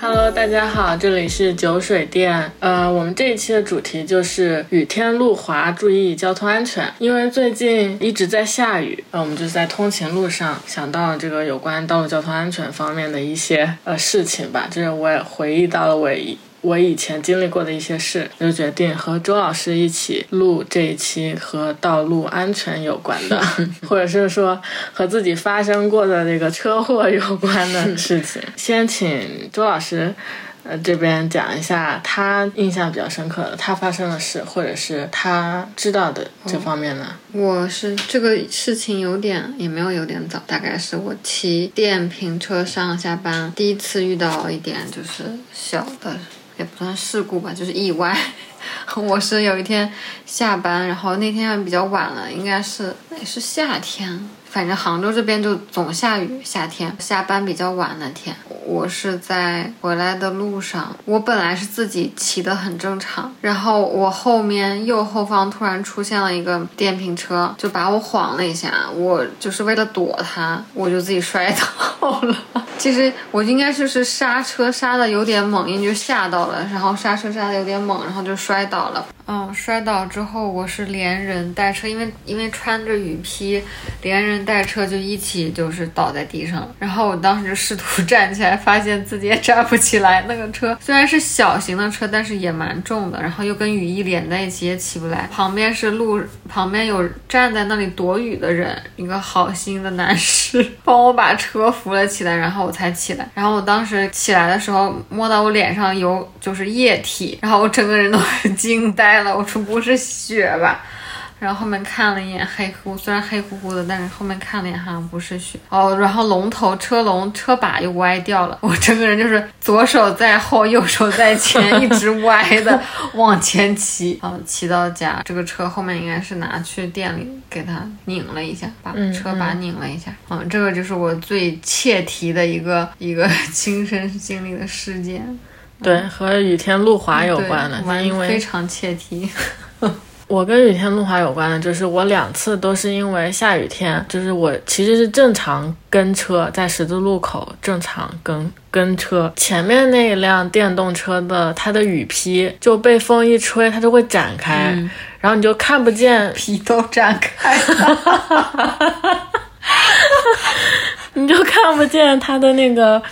Hello，大家好，这里是酒水店。呃，我们这一期的主题就是雨天路滑，注意交通安全。因为最近一直在下雨，呃，我们就在通勤路上想到了这个有关道路交通安全方面的一些呃事情吧，就是我也回忆到了我一。我以前经历过的一些事，就决定和周老师一起录这一期和道路安全有关的，或者是说和自己发生过的这个车祸有关的事情。先请周老师，呃，这边讲一下他印象比较深刻的他发生的事，或者是他知道的这方面呢？我是这个事情有点也没有有点早，大概是我骑电瓶车上下班第一次遇到一点就是小的。也不算事故吧，就是意外。我是有一天下班，然后那天比较晚了，应该是也是夏天。反正杭州这边就总下雨，夏天下班比较晚那天，我是在回来的路上。我本来是自己骑的很正常，然后我后面右后方突然出现了一个电瓶车，就把我晃了一下。我就是为了躲它，我就自己摔倒了。其实我应该就是刹车刹的有点猛，因为就吓到了，然后刹车刹的有点猛，然后就摔倒了。嗯，摔倒之后我是连人带车，因为因为穿着雨披，连人带车就一起就是倒在地上。然后我当时就试图站起来，发现自己也站不起来。那个车虽然是小型的车，但是也蛮重的，然后又跟雨衣连在一起，也起不来。旁边是路，旁边有站在那里躲雨的人，一个好心的男士帮我把车扶了起来，然后我才起来。然后我当时起来的时候，摸到我脸上有就是液体，然后我整个人都惊呆了。我说不是血吧，然后后面看了一眼黑乎，虽然黑乎乎的，但是后面看了一眼好像不是雪哦。然后龙头车龙车把又歪掉了，我整个人就是左手在后，右手在前，一直歪的 往前骑。哦，骑到家，这个车后面应该是拿去店里给他拧了一下，把车把拧了一下。嗯，这个就是我最切题的一个一个 亲身经历的事件。对，和雨天路滑有关的，因为非常切题。我跟雨天路滑有关的，就是我两次都是因为下雨天，就是我其实是正常跟车，在十字路口正常跟跟车，前面那一辆电动车的它的雨披就被风一吹，它就会展开，然后你就看不见 皮都展开 你就看不见它的那个。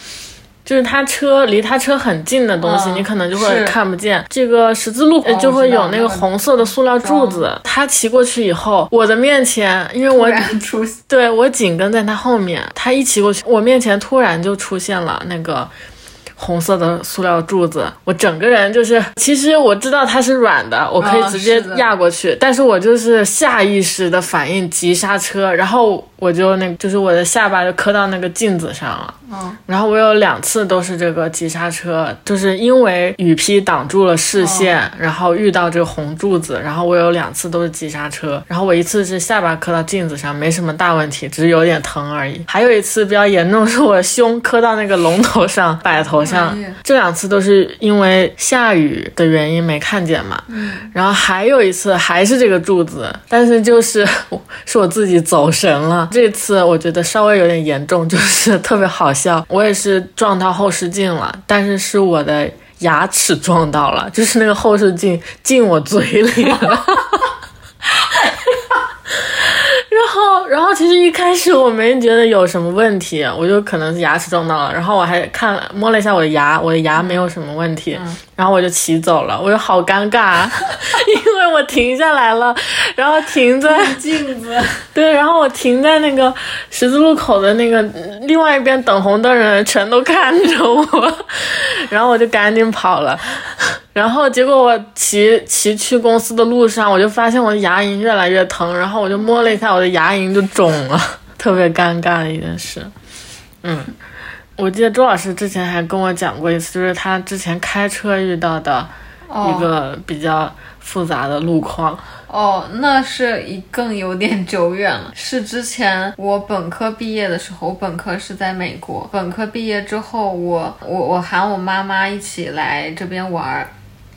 就是他车离他车很近的东西，你可能就会看不见。这个十字路口就会有那个红色的塑料柱子。他骑过去以后，我的面前，因为我对我紧跟在他后面，他一骑过去，我面前突然就出现了那个。红色的塑料柱子，我整个人就是，其实我知道它是软的，我可以直接压过去，但是我就是下意识的反应急刹车，然后我就那，就是我的下巴就磕到那个镜子上了。嗯，然后我有两次都是这个急刹车，就是因为雨披挡住了视线，然后遇到这个红柱子，然后我有两次都是急刹车，然后我一次是下巴磕到镜子上，没什么大问题，只是有点疼而已。还有一次比较严重，是我胸磕到那个龙头上，摆头。像这两次都是因为下雨的原因没看见嘛，然后还有一次还是这个柱子，但是就是 是我自己走神了。这次我觉得稍微有点严重，就是特别好笑。我也是撞到后视镜了，但是是我的牙齿撞到了，就是那个后视镜进我嘴里了。然后，其实一开始我没觉得有什么问题，我就可能是牙齿撞到了。然后我还看摸了一下我的牙，我的牙没有什么问题。然后我就骑走了，我就好尴尬，因为我停下来了，然后停在镜子，对，然后我停在那个十字路口的那个另外一边等红灯的人全都看着我，然后我就赶紧跑了。然后结果我骑骑去公司的路上，我就发现我的牙龈越来越疼，然后我就摸了一下我的牙龈就肿了，特别尴尬的一件事。嗯，我记得周老师之前还跟我讲过一次，就是他之前开车遇到的一个比较复杂的路况。哦，那是一更有点久远了，是之前我本科毕业的时候，我本科是在美国，本科毕业之后，我我我喊我妈妈一起来这边玩儿。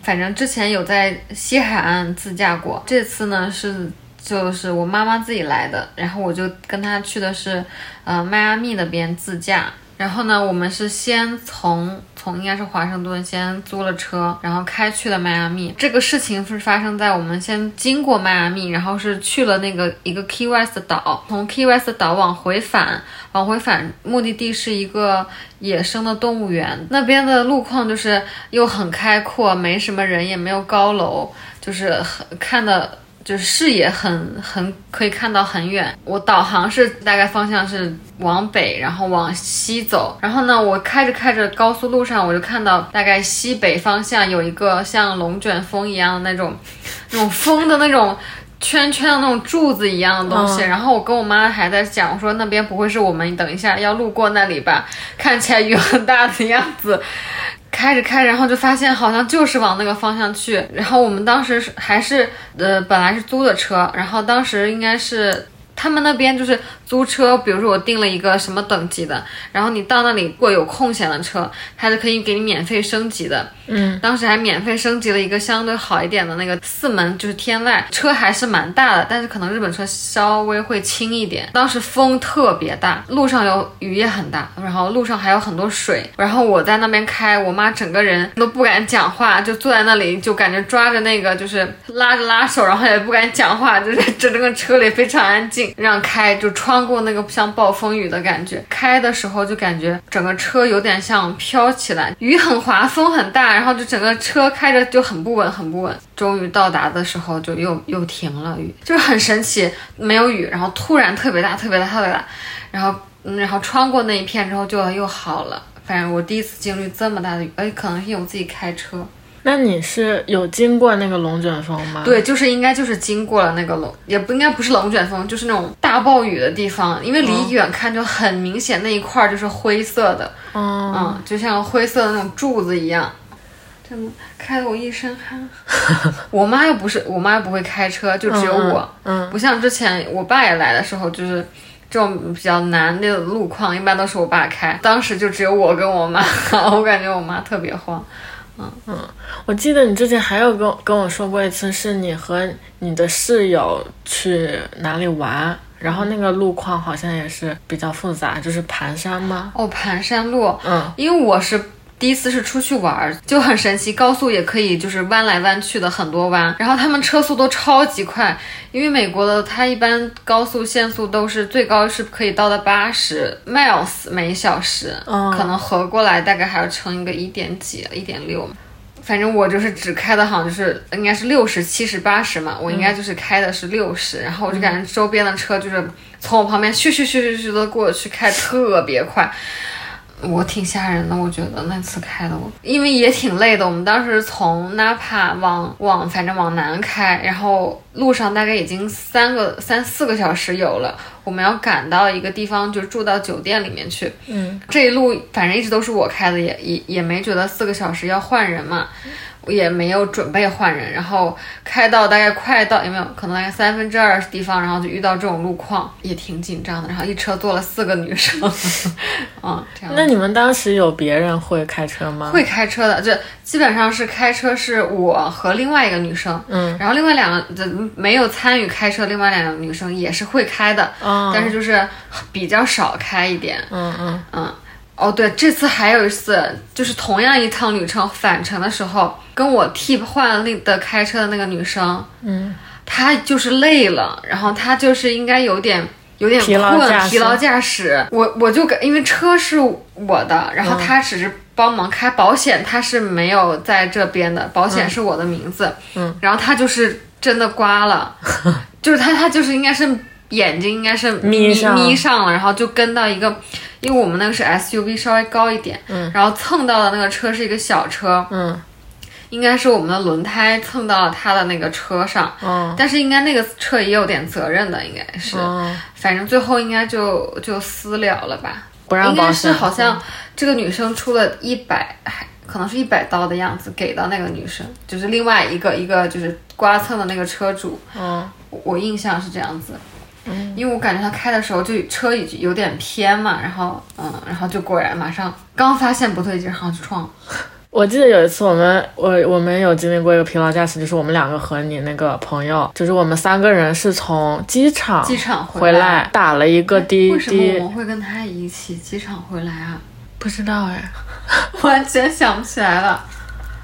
反正之前有在西海岸自驾过，这次呢是就是我妈妈自己来的，然后我就跟她去的是，呃，迈阿密那边自驾。然后呢，我们是先从从应该是华盛顿先租了车，然后开去了迈阿密。这个事情是发生在我们先经过迈阿密，然后是去了那个一个 Key West 岛，从 Key West 岛往回返，往回返目的地是一个野生的动物园。那边的路况就是又很开阔，没什么人，也没有高楼，就是很看的。就是视野很很可以看到很远。我导航是大概方向是往北，然后往西走。然后呢，我开着开着高速路上，我就看到大概西北方向有一个像龙卷风一样的那种，那种风的那种圈圈的那种柱子一样的东西。然后我跟我妈还在讲，我说那边不会是我们等一下要路过那里吧？看起来雨很大的样子。开着开着，然后就发现好像就是往那个方向去。然后我们当时还是呃，本来是租的车，然后当时应该是他们那边就是。租车，比如说我订了一个什么等级的，然后你到那里如果有空闲的车，它是可以给你免费升级的。嗯，当时还免费升级了一个相对好一点的那个四门，就是天籁，车还是蛮大的，但是可能日本车稍微会轻一点。当时风特别大，路上有雨也很大，然后路上还有很多水，然后我在那边开，我妈整个人都不敢讲话，就坐在那里，就感觉抓着那个就是拉着拉手，然后也不敢讲话，就是整个车里非常安静，让开就穿。过那个像暴风雨的感觉，开的时候就感觉整个车有点像飘起来，雨很滑，风很大，然后就整个车开着就很不稳，很不稳。终于到达的时候就又又停了雨，就是很神奇，没有雨，然后突然特别大，特别大，特别大，然后嗯，然后穿过那一片之后就又好了。反正我第一次经历这么大的雨，哎，可能是因为我自己开车。那你是有经过那个龙卷风吗？对，就是应该就是经过了那个龙，也不应该不是龙卷风，就是那种大暴雨的地方。因为离远看就很明显，那一块就是灰色的，嗯，就像灰色的那种柱子一样。真的开了我一身汗。我妈又不是，我妈不会开车，就只有我。嗯，不像之前我爸也来的时候，就是这种比较难的路况，一般都是我爸开。当时就只有我跟我妈，我感觉我妈特别慌。嗯嗯，我记得你之前还有跟跟我说过一次，是你和你的室友去哪里玩，然后那个路况好像也是比较复杂，就是盘山吗？哦，盘山路，嗯，因为我是。第一次是出去玩，就很神奇，高速也可以，就是弯来弯去的很多弯，然后他们车速都超级快，因为美国的它一般高速限速都是最高是可以到达八十 miles 每小时，可能合过来大概还要乘一个一点几、一点六，反正我就是只开的好像就是应该是六十七十八十嘛，我应该就是开的是六十，然后我就感觉周边的车就是从我旁边咻咻咻咻咻的过去，开特别快。我挺吓人的，我觉得那次开的我，因为也挺累的。我们当时从纳帕往往反正往南开，然后路上大概已经三个三四个小时有了。我们要赶到一个地方，就住到酒店里面去。嗯，这一路反正一直都是我开的，也也也没觉得四个小时要换人嘛。我也没有准备换人，然后开到大概快到有没有可能大概三分之二地方，然后就遇到这种路况，也挺紧张的。然后一车坐了四个女生，嗯，这样。那你们当时有别人会开车吗？会开车的，就基本上是开车是我和另外一个女生，嗯，然后另外两个没有参与开车，另外两个女生也是会开的，嗯，但是就是比较少开一点，嗯嗯嗯。哦，对，这次还有一次，就是同样一趟旅程返程的时候，跟我替换了那的开车的那个女生，嗯，她就是累了，然后她就是应该有点有点困，疲劳驾驶。我我就因为车是我的，然后她只是帮忙开保险，她是没有在这边的，保险是我的名字，嗯，然后她就是真的刮了，就是她她就是应该是眼睛应该是眯眯上了，然后就跟到一个。因为我们那个是 SUV，稍微高一点，嗯，然后蹭到的那个车是一个小车，嗯，应该是我们的轮胎蹭到了他的那个车上，嗯，但是应该那个车也有点责任的，应该是，反正最后应该就就私了了吧，不让应该是好像这个女生出了一百，还可能是一百刀的样子给到那个女生，就是另外一个一个就是刮蹭的那个车主，嗯，我印象是这样子。嗯，因为我感觉他开的时候就车已经有点偏嘛，然后嗯，然后就果然马上刚发现不对劲，然后就撞了。我记得有一次我们我我们有经历过一个疲劳驾驶，就是我们两个和你那个朋友，就是我们三个人是从机场机场回来，打了一个滴滴。为什么我们会跟他一起机场回来啊？不知道哎，完全想不起来了。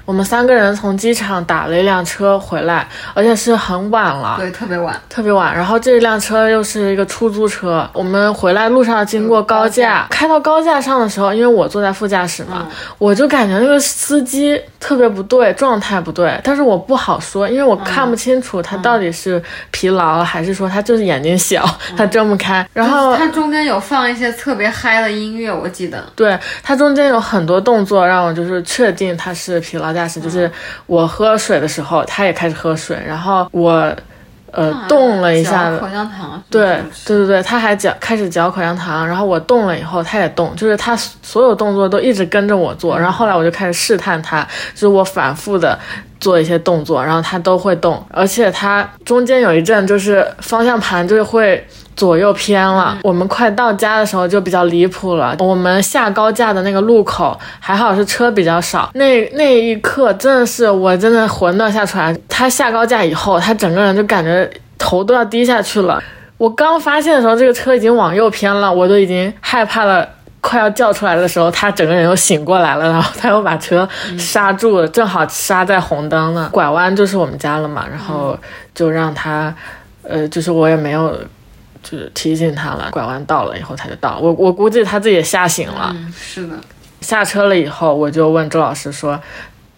我们三个人从机场打了一辆车回来，而且是很晚了，对，特别晚，特别晚。然后这一辆车又是一个出租车，我们回来路上经过高架，开到高架上的时候，因为我坐在副驾驶嘛，我就感觉那个司机特别不对，状态不对。但是我不好说，因为我看不清楚他到底是疲劳还是说他就是眼睛小，他睁不开。然后他中间有放一些特别嗨的音乐，我记得。对他中间有很多动作，让我就是确定他是疲劳。驾驶就是我喝水的时候，他也开始喝水，然后我，呃，动了一下，口香糖，对对对对，他还嚼开始嚼口香糖，然后我动了以后，他也动，就是他所有动作都一直跟着我做，然后后来我就开始试探他，就是我反复的做一些动作，然后他都会动，而且他中间有一阵就是方向盘就是会。左右偏了，我们快到家的时候就比较离谱了。我们下高架的那个路口还好是车比较少，那那一刻真的是我真的魂都要吓出来。他下高架以后，他整个人就感觉头都要低下去了。我刚发现的时候，这个车已经往右偏了，我都已经害怕了，快要叫出来的时候，他整个人又醒过来了，然后他又把车刹住了，正好刹在红灯呢，拐弯就是我们家了嘛，然后就让他，呃，就是我也没有。就是提醒他了，拐弯到了以后他就到。我我估计他自己也吓醒了。嗯，是的。下车了以后，我就问周老师说，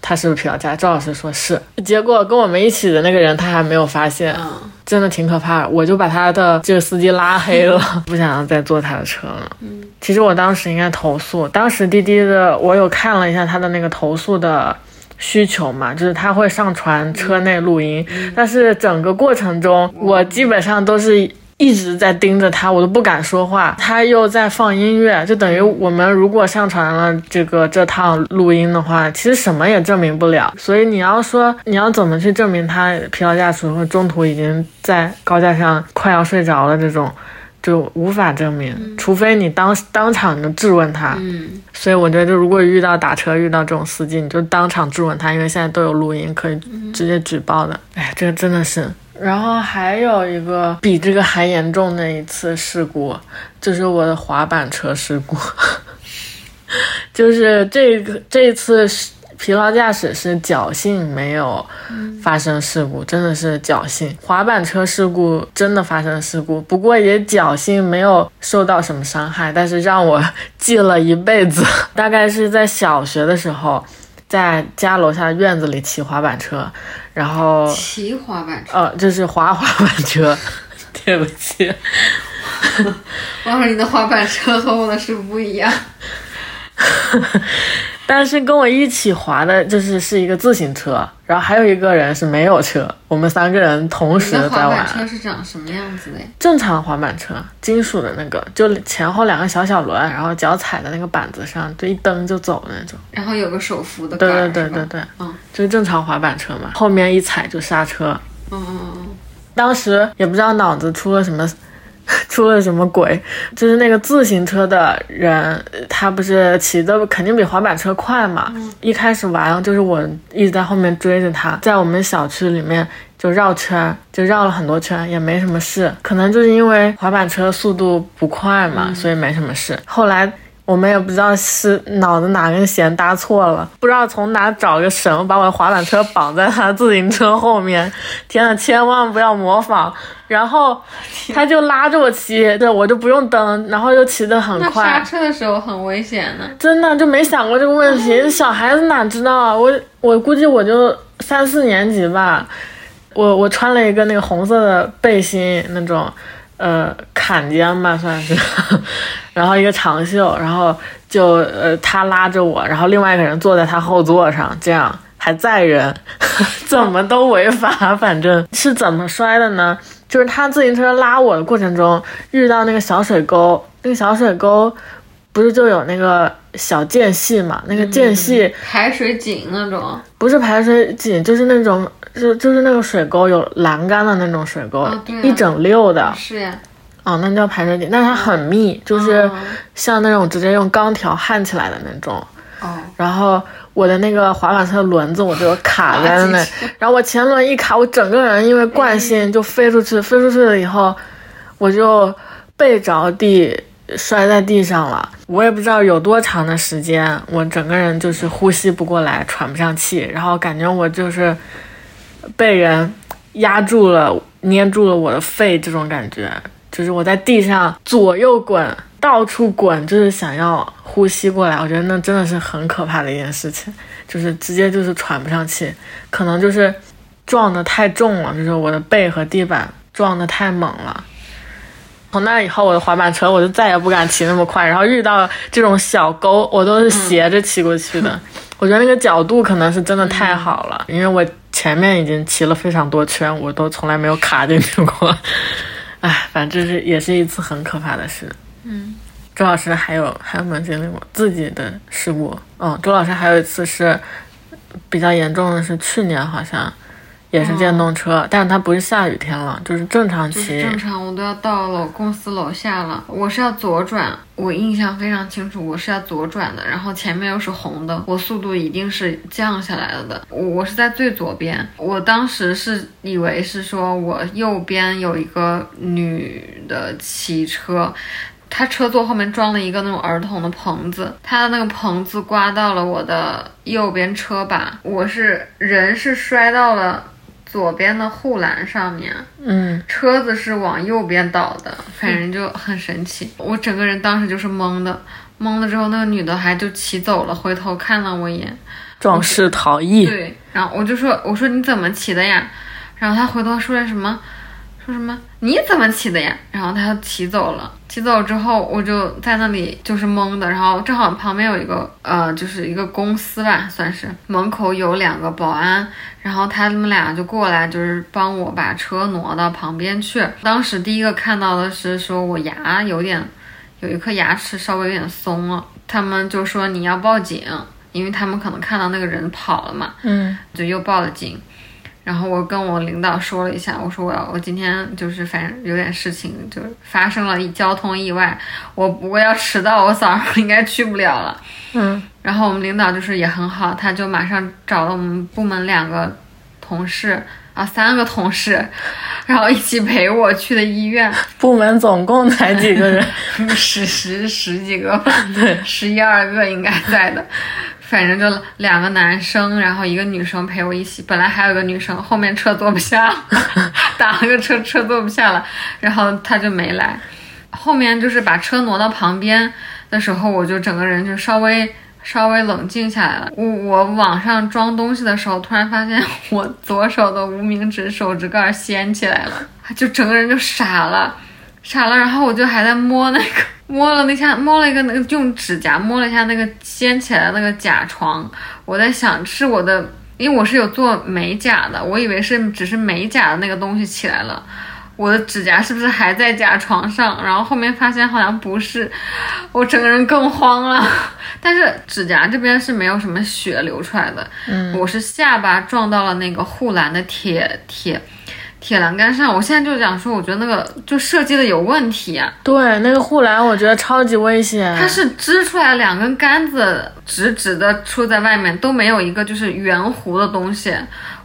他是不是疲劳驾？周老师说是。结果跟我们一起的那个人他还没有发现，真的挺可怕。我就把他的这个司机拉黑了，不想要再坐他的车了。嗯，其实我当时应该投诉。当时滴滴的我有看了一下他的那个投诉的需求嘛，就是他会上传车内录音，但是整个过程中我基本上都是。一直在盯着他，我都不敢说话。他又在放音乐，就等于我们如果上传了这个这趟录音的话，其实什么也证明不了。所以你要说你要怎么去证明他疲劳驾驶或中途已经在高架上快要睡着了这种，就无法证明，除非你当当场就质问他。嗯，所以我觉得，就如果遇到打车遇到这种司机，你就当场质问他，因为现在都有录音可以直接举报的。哎，这个真的是。然后还有一个比这个还严重的一次事故，就是我的滑板车事故。就是这个这一次疲劳驾驶是侥幸没有发生事故，真的是侥幸。滑板车事故真的发生事故，不过也侥幸没有受到什么伤害，但是让我记了一辈子。大概是在小学的时候。在家楼下院子里骑滑板车，然后骑滑板车，呃，就是滑滑板车。对不起，我说你的滑板车和我的是不一样。但是跟我一起滑的，就是是一个自行车，然后还有一个人是没有车，我们三个人同时在玩。滑板车是长什么样子的？正常滑板车，金属的那个，就前后两个小小轮，然后脚踩在那个板子上，就一蹬就走那种。然后有个手扶的。对对对对对，嗯，就是正常滑板车嘛，后面一踩就刹车。嗯嗯嗯。当时也不知道脑子出了什么。出了什么鬼？就是那个自行车的人，他不是骑的肯定比滑板车快嘛。一开始玩，就是我一直在后面追着他，在我们小区里面就绕圈，就绕了很多圈，也没什么事。可能就是因为滑板车速度不快嘛，所以没什么事。后来。我们也不知道是脑子哪根弦搭错了，不知道从哪找个绳把我的滑板车绑在他自行车后面。天呐，千万不要模仿！然后他就拉着我骑，对我就不用蹬，然后又骑得很快。刹车的时候很危险的，真的就没想过这个问题。小孩子哪知道啊？我我估计我就三四年级吧，我我穿了一个那个红色的背心那种。呃，坎肩吧算是，然后一个长袖，然后就呃他拉着我，然后另外一个人坐在他后座上，这样还载人，怎么都违法。反正是怎么摔的呢？就是他自行车拉我的过程中遇到那个小水沟，那个小水沟不是就有那个小间隙嘛？那个间隙排水井那种，不是排水井，就是那种。就就是那个水沟有栏杆的那种水沟，一整溜的。是呀。哦，那叫排水井，但它很密，就是像那种直接用钢条焊起来的那种。哦。然后我的那个滑板车轮子我就卡在那，然后我前轮一卡，我整个人因为惯性就飞出去，飞出去了以后，我就背着地摔在地上了。我也不知道有多长的时间，我整个人就是呼吸不过来，喘不上气，然后感觉我就是被人压住了，捏住了我的肺，这种感觉，就是我在地上左右滚。到处滚，就是想要呼吸过来。我觉得那真的是很可怕的一件事情，就是直接就是喘不上气，可能就是撞的太重了，就是我的背和地板撞的太猛了。从那以后，我的滑板车我就再也不敢骑那么快，然后遇到这种小沟，我都是斜着骑过去的。我觉得那个角度可能是真的太好了，因为我前面已经骑了非常多圈，我都从来没有卡进去过。哎，反正这是也是一次很可怕的事。嗯，周老师还有还有没有经历过自己的事故？嗯，周老师还有一次是比较严重的，是去年好像也是电动车，但是它不是下雨天了，就是正常骑。正常，我都要到了公司楼下了，我是要左转，我印象非常清楚，我是要左转的，然后前面又是红的，我速度一定是降下来了的。我我是在最左边，我当时是以为是说我右边有一个女的骑车。他车座后面装了一个那种儿童的棚子，他的那个棚子刮到了我的右边车把，我是人是摔到了左边的护栏上面，嗯，车子是往右边倒的，反正就很神奇。我整个人当时就是懵的，懵了之后那个女的还就骑走了，回头看了我一眼，壮士逃逸。对，然后我就说，我说你怎么骑的呀？然后他回头说了什么？说什么？你怎么骑的呀？然后他骑走了。骑走之后，我就在那里就是懵的。然后正好旁边有一个呃，就是一个公司吧，算是门口有两个保安。然后他们俩就过来，就是帮我把车挪到旁边去。当时第一个看到的是说我牙有点有一颗牙齿稍微有点松了。他们就说你要报警，因为他们可能看到那个人跑了嘛。嗯，就又报了警。然后我跟我领导说了一下，我说我要我今天就是反正有点事情，就发生了交通意外，我我要迟到，我早上 应该去不了了。嗯，然后我们领导就是也很好，他就马上找了我们部门两个同事啊，三个同事，然后一起陪我去的医院。部门总共才几个人？十十十几个吧，对，十一二个应该在的。反正就两个男生，然后一个女生陪我一起。本来还有个女生，后面车坐不下，打了个车，车坐不下了，然后她就没来。后面就是把车挪到旁边的时候，我就整个人就稍微稍微冷静下来了。我我往上装东西的时候，突然发现我左手的无名指手指盖掀起来了，就整个人就傻了。傻了，然后我就还在摸那个，摸了那下，摸了一个那个用指甲摸了一下那个掀起来的那个甲床。我在想，是我的，因为我是有做美甲的，我以为是只是美甲的那个东西起来了，我的指甲是不是还在甲床上？然后后面发现好像不是，我整个人更慌了。但是指甲这边是没有什么血流出来的，嗯，我是下巴撞到了那个护栏的铁铁。铁栏杆上，我现在就想说，我觉得那个就设计的有问题啊。对，那个护栏我觉得超级危险。它是支出来两根杆子，直直的出在外面，都没有一个就是圆弧的东西。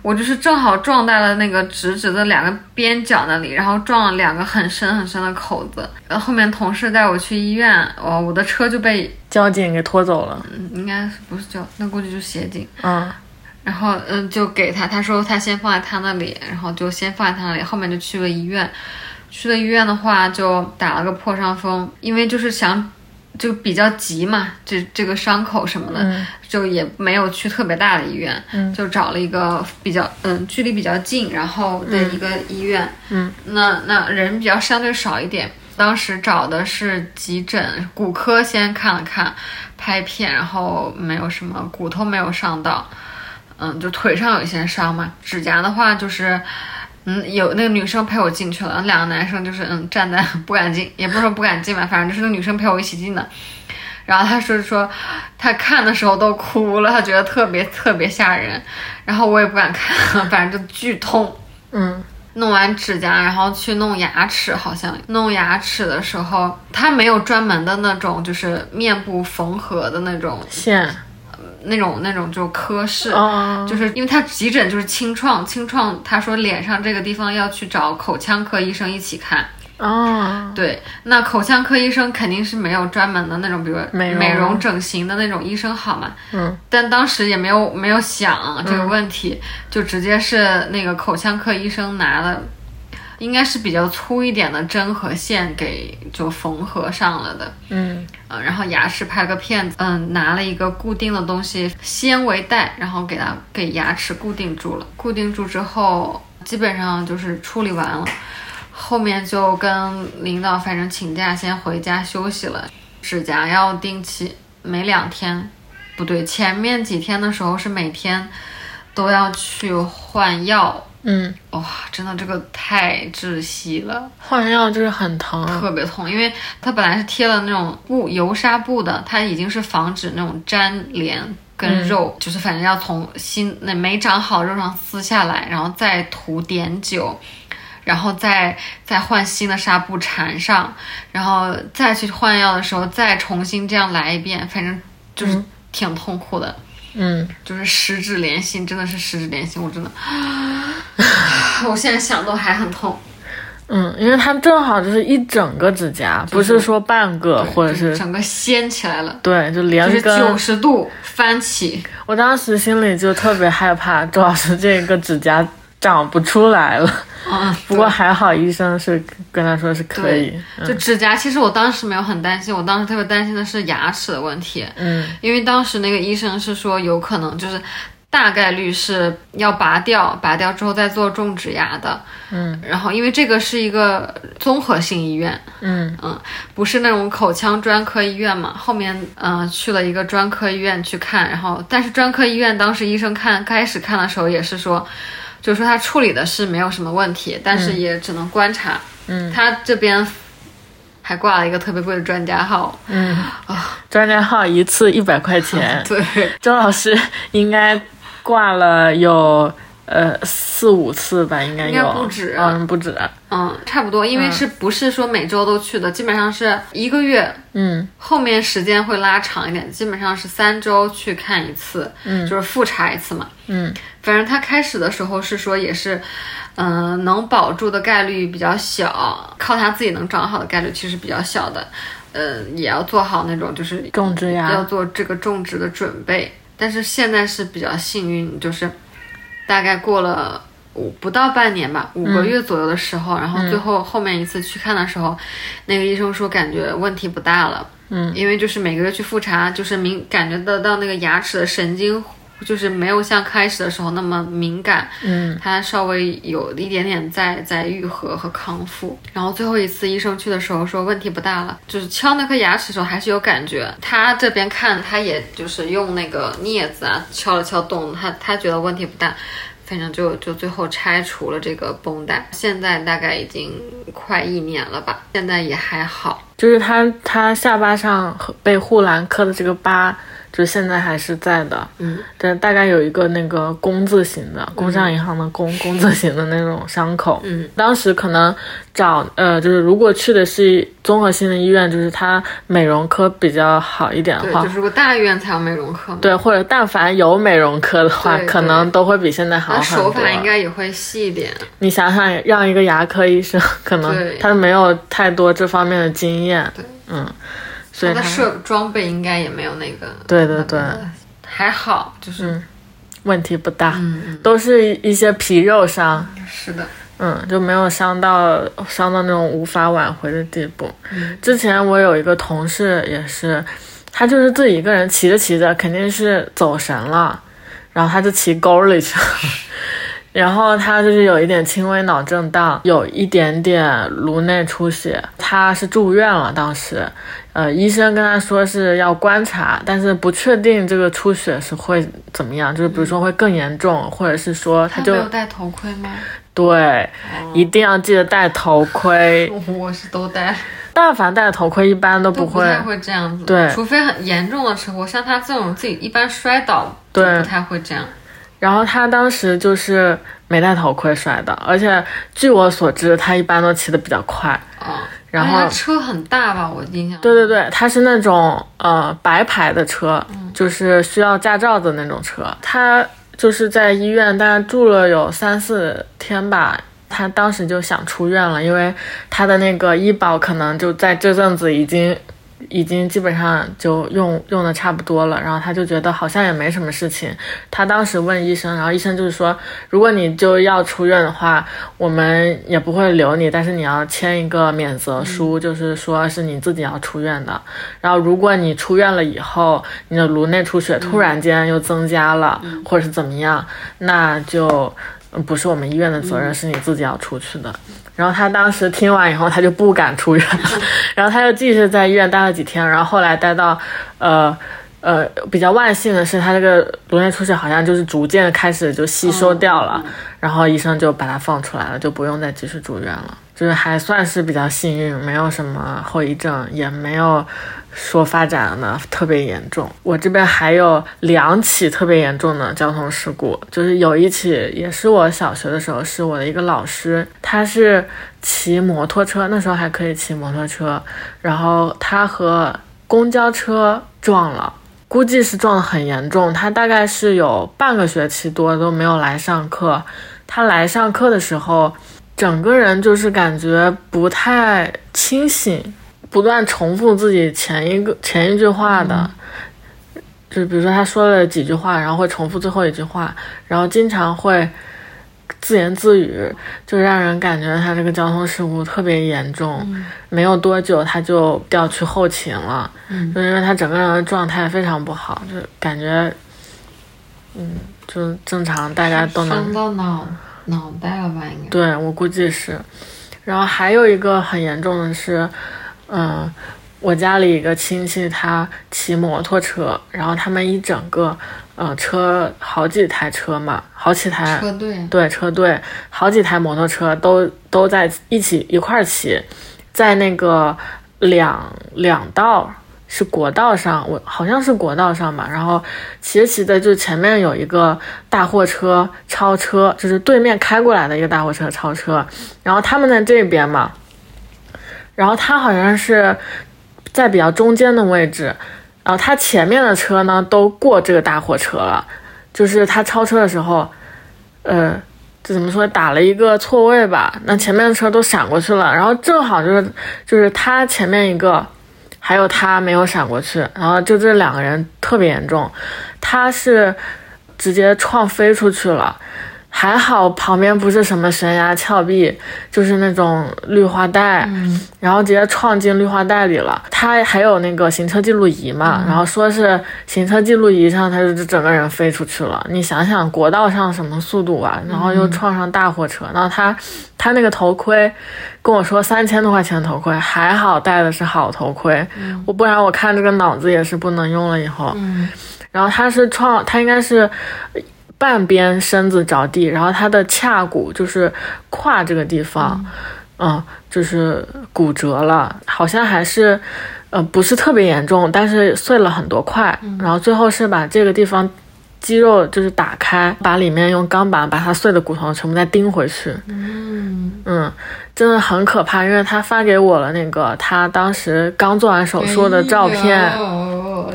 我就是正好撞在了那个直直的两个边角那里，然后撞了两个很深很深的口子。然后后面同事带我去医院，哦，我的车就被交警给拖走了。嗯，应该不是交，那估计就是协警。嗯。然后，嗯，就给他，他说他先放在他那里，然后就先放在他那里，后面就去了医院。去了医院的话，就打了个破伤风，因为就是想，就比较急嘛，这这个伤口什么的，就也没有去特别大的医院，就找了一个比较，嗯，距离比较近，然后的一个医院。嗯，那那人比较相对少一点。当时找的是急诊，骨科先看了看，拍片，然后没有什么骨头没有伤到。嗯，就腿上有一些伤嘛，指甲的话就是，嗯，有那个女生陪我进去了，两个男生就是嗯站在 不敢进，也不是说不敢进吧，反正就是那女生陪我一起进的。然后他说说，他看的时候都哭了，他觉得特别特别吓人。然后我也不敢看，反正就剧痛。嗯，弄完指甲，然后去弄牙齿，好像弄牙齿的时候，他没有专门的那种，就是面部缝合的那种线。那种那种就科室，哦。就是因为他急诊就是清创，清创他说脸上这个地方要去找口腔科医生一起看。哦，对，那口腔科医生肯定是没有专门的那种，比如美容。美容整形的那种医生好嘛。嗯，但当时也没有没有想这个问题，就直接是那个口腔科医生拿了，应该是比较粗一点的针和线给就缝合上了的。嗯呃，然后牙齿拍了个片子，嗯，拿了一个固定的东西纤维带，然后给它给牙齿固定住了。固定住之后，基本上就是处理完了，后面就跟领导反正请假先回家休息了。指甲要定期，每两天，不对，前面几天的时候是每天都要去换药。嗯，哇，真的这个太窒息了。换药就是很疼，特别痛，因为它本来是贴了那种布油纱布的，它已经是防止那种粘连跟肉，就是反正要从新那没长好肉上撕下来，然后再涂碘酒，然后再再换新的纱布缠上，然后再去换药的时候再重新这样来一遍，反正就是挺痛苦的。嗯，就是十指连心，真的是十指连心，我真的，我现在想都还很痛。嗯，因为它正好就是一整个指甲，不是说半个或者是整个掀起来了，对，就连就是根。九十度翻起。我当时心里就特别害怕，周老师这个指甲长不出来了。嗯 不过还好医生是跟他说是可以。就指甲，其实我当时没有很担心，我当时特别担心的是牙齿的问题。嗯，因为当时那个医生是说有可能就是大概率是要拔掉，拔掉之后再做种植牙的。嗯，然后因为这个是一个综合性医院，嗯嗯，不是那种口腔专科医院嘛。后面嗯、呃去了一个专科医院去看，然后但是专科医院当时医生看开始看的时候也是说。就是说他处理的是没有什么问题，但是也只能观察。嗯，他这边还挂了一个特别贵的专家号。嗯。专家号一次一百块钱，对，周老师应该挂了有呃四五次吧，应该有，应该不止嗯，不止，嗯，差不多，因为是不是说每周都去的，基本上是一个月，嗯。后面时间会拉长一点，基本上是三周去看一次，嗯。就是复查一次嘛。嗯反正他开始的时候是说也是，嗯、能保住的概率比较小，靠他自己能长好的概率其实比较小的，呃，也要做好那种就是种植牙要做这个种植的准备。但是现在是比较幸运，就是大概过了五不到半年吧，五个月左右的时候，然后最后后面一次去看的时候，那个医生说感觉问题不大了，嗯，因为就是每个月去复查，就是明感觉得到那个牙齿的神经。就是没有像开始的时候那么敏感，嗯它稍微有一点点在在愈合和康复。然后最后一次医生去的时候说问题不大了，就是敲那颗牙齿的时候还是有感觉。他这边看他也就是用那个镊子啊敲了敲洞，他他觉得问题不大。反正就就最后拆除了这个绷带，现在大概已经快一年了吧，现在也还好。就是他他下巴上被护栏磕的这个疤，就现在还是在的，嗯，但大概有一个那个工字形的，工商银行的工工字形的那种伤口，嗯，当时可能找呃，就是如果去的是综合性的医院，就是它美容科比较好一点的对，话就，是如果大医院才有美容科，对，或者但凡有美容科的话，可能都会比现在好很多。手法应该也会细一点。你想想，让一个牙科医生，可能对。他没有太多这方面的经验，对，嗯，所以他的设装备应该也没有那个，对对对，还好，就是问题不大，都是一些皮肉伤，是的，嗯，就没有伤到伤到那种无法挽回的地步。嗯之前我有一个同事也是，他就是自己一个人骑着骑着，肯定是走神了，然后他就骑沟里去了。然后他就是有一点轻微脑震荡，有一点点颅内出血，他是住院了。当时，呃，医生跟他说是要观察，但是不确定这个出血是会怎么样，就是比如说会更严重，或者是说他就他没有戴头盔吗？对，一定要记得戴头盔。我是都戴，但凡戴头盔，一般都不会。都不太会这样子，对除非很严重的时候，像他这种自己一般摔倒，对就不太会这样。然后他当时就是没戴头盔摔的，而且据我所知，他一般都骑得比较快。哦，然后车很大吧？我印象。对对对，它是那种呃白牌的车，就是需要驾照的那种车。他就是在医院大概住了有三四天吧，他当时就想出院了，因为他的那个医保可能就在这阵子已经。已经基本上就用用的差不多了，然后他就觉得好像也没什么事情。他当时问医生，然后医生就是说，如果你就要出院的话，我们也不会留你，但是你要签一个免责书，就是说是你自己要出院的。然后如果你出院了以后，你的颅内出血突然间又增加了，或者是怎么样，那就不是我们医院的责任，是你自己要出去的。然后他当时听完以后，他就不敢出院了，然后他又继续在医院待了几天，然后后来待到，呃，呃，比较万幸的是，他这个颅内出血好像就是逐渐开始就吸收掉了，然后医生就把他放出来了，就不用再继续住院了，就是还算是比较幸运，没有什么后遗症，也没有。说发展呢特别严重，我这边还有两起特别严重的交通事故，就是有一起也是我小学的时候，是我的一个老师，他是骑摩托车，那时候还可以骑摩托车，然后他和公交车撞了，估计是撞得很严重，他大概是有半个学期多都没有来上课，他来上课的时候，整个人就是感觉不太清醒。不断重复自己前一个前一句话的，就是比如说他说了几句话，然后会重复最后一句话，然后经常会自言自语，就让人感觉他这个交通事故特别严重。没有多久他就调去后勤了，就因为他整个人的状态非常不好，就感觉，嗯，就正常大家都能伤到脑脑袋了吧？应该对我估计是。然后还有一个很严重的是。嗯，我家里一个亲戚他骑摩托车，然后他们一整个，呃，车好几台车嘛，好几台车队，对车队，好几台摩托车都都在一起一块儿骑，在那个两两道是国道上，我好像是国道上吧，然后骑着骑着就前面有一个大货车超车，就是对面开过来的一个大货车超车，然后他们在这边嘛。然后他好像是在比较中间的位置，然后他前面的车呢都过这个大货车了，就是他超车的时候，呃，这怎么说打了一个错位吧？那前面的车都闪过去了，然后正好就是就是他前面一个，还有他没有闪过去，然后就这两个人特别严重，他是直接撞飞出去了。还好旁边不是什么悬崖峭壁，就是那种绿化带，然后直接撞进绿化带里了。他还有那个行车记录仪嘛，然后说是行车记录仪上他就整个人飞出去了。你想想国道上什么速度啊？然后又撞上大货车，然后他他那个头盔跟我说三千多块钱头盔，还好戴的是好头盔，我不然我看这个脑子也是不能用了以后。然后他是撞，他应该是。半边身子着地，然后他的髂骨就是胯这个地方，嗯，就是骨折了，好像还是，呃，不是特别严重，但是碎了很多块，然后最后是把这个地方肌肉就是打开，把里面用钢板把它碎的骨头全部再钉回去，嗯。嗯，真的很可怕，因为他发给我了那个他当时刚做完手术的照片，哎呦，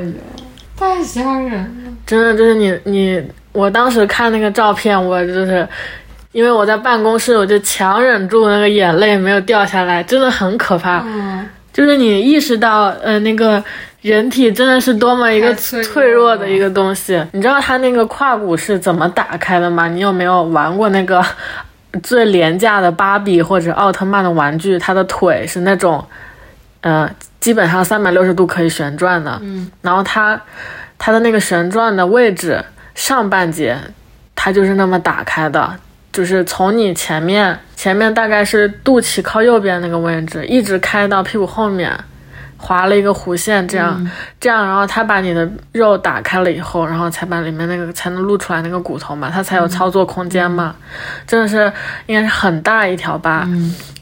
太吓人了，真的就是你你。我当时看那个照片，我就是，因为我在办公室，我就强忍住那个眼泪没有掉下来，真的很可怕。嗯，就是你意识到，呃，那个人体真的是多么一个脆弱的一个东西。你知道他那个胯骨是怎么打开的吗？你有没有玩过那个 最廉价的芭比或者奥特曼的玩具？它的腿是那种，呃，基本上三百六十度可以旋转的。嗯，然后它它的那个旋转的位置。上半截，它就是那么打开的，就是从你前面，前面大概是肚脐靠右边那个位置，一直开到屁股后面，划了一个弧线，这样，这样，然后它把你的肉打开了以后，然后才把里面那个才能露出来那个骨头嘛，它才有操作空间嘛，真的是应该是很大一条疤，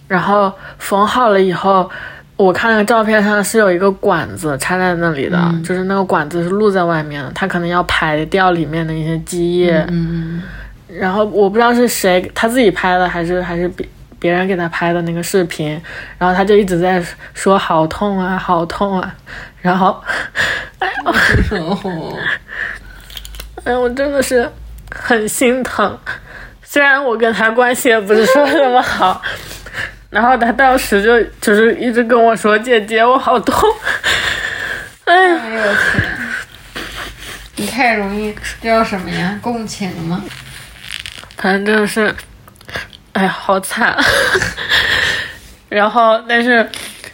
然后缝好了以后。我看那个照片上是有一个管子插在那里的，就是那个管子是露在外面的，他可能要排掉里面的一些积液。嗯，然后我不知道是谁他自己拍的还是还是别别人给他拍的那个视频，然后他就一直在说好痛啊，好痛啊，然后，哎哎，我真的是很心疼。虽然我跟他关系也不是说那么好，然后他当时就就是一直跟我说：“姐姐，我好痛。”哎呦天！你太容易叫什么呀？共情吗？反正就是，哎呀，好惨。然后，但是。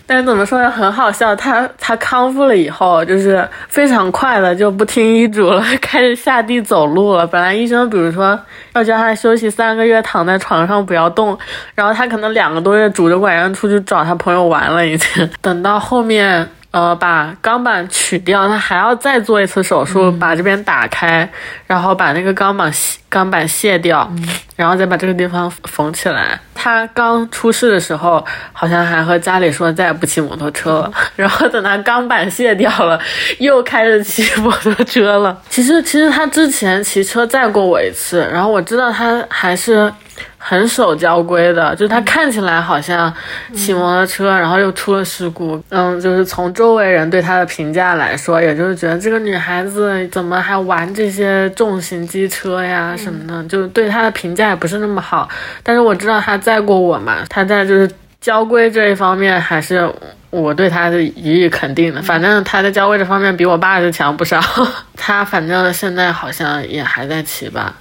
但是怎么说呢？很好笑。他他康复了以后，就是非常快的就不听医嘱了，开始下地走路了。本来医生比如说要叫他休息三个月，躺在床上不要动，然后他可能两个多月拄着拐杖出去找他朋友玩了，已经。等到后面。呃，把钢板取掉，他还要再做一次手术，把这边打开，然后把那个钢板钢板卸掉，然后再把这个地方缝起来。他刚出事的时候，好像还和家里说再也不骑摩托车了。然后等他钢板卸掉了，又开始骑摩托车了。其实，其实他之前骑车载过我一次，然后我知道他还是。很守交规的，就是他看起来好像骑摩托车，然后又出了事故。嗯，就是从周围人对他的评价来说，也就是觉得这个女孩子怎么还玩这些重型机车呀什么的，就对他的评价也不是那么好。但是我知道他载过我嘛，他在就是交规这一方面还是我对他是予以肯定的。反正他在交规这方面比我爸是强不少。他反正现在好像也还在骑吧。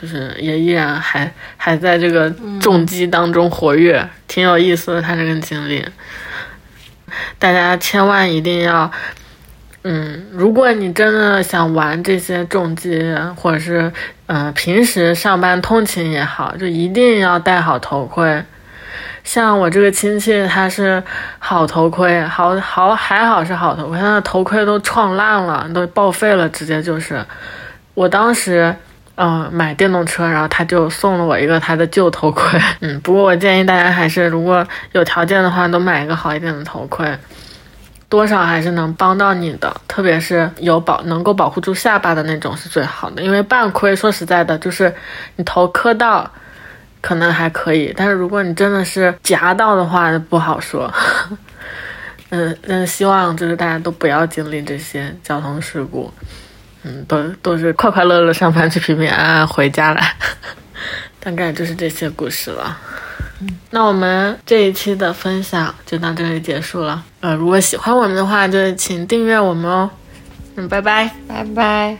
就是也依然还还在这个重击当中活跃，挺有意思的。他这个经历，大家千万一定要，嗯，如果你真的想玩这些重击，或者是嗯平时上班通勤也好，就一定要戴好头盔。像我这个亲戚，他是好头盔，好好还好是好头盔，他的头盔都撞烂了，都报废了，直接就是，我当时。嗯，买电动车，然后他就送了我一个他的旧头盔。嗯，不过我建议大家还是，如果有条件的话，都买一个好一点的头盔，多少还是能帮到你的。特别是有保能够保护住下巴的那种是最好的，因为半盔说实在的，就是你头磕到可能还可以，但是如果你真的是夹到的话，不好说。嗯，嗯希望就是大家都不要经历这些交通事故。嗯都都是快快乐乐上班去平平安安回家了。大概就是这些故事了。那我们这一期的分享就到这里结束了。呃如果喜欢我们的话就请订阅我们哦。嗯拜拜。拜拜。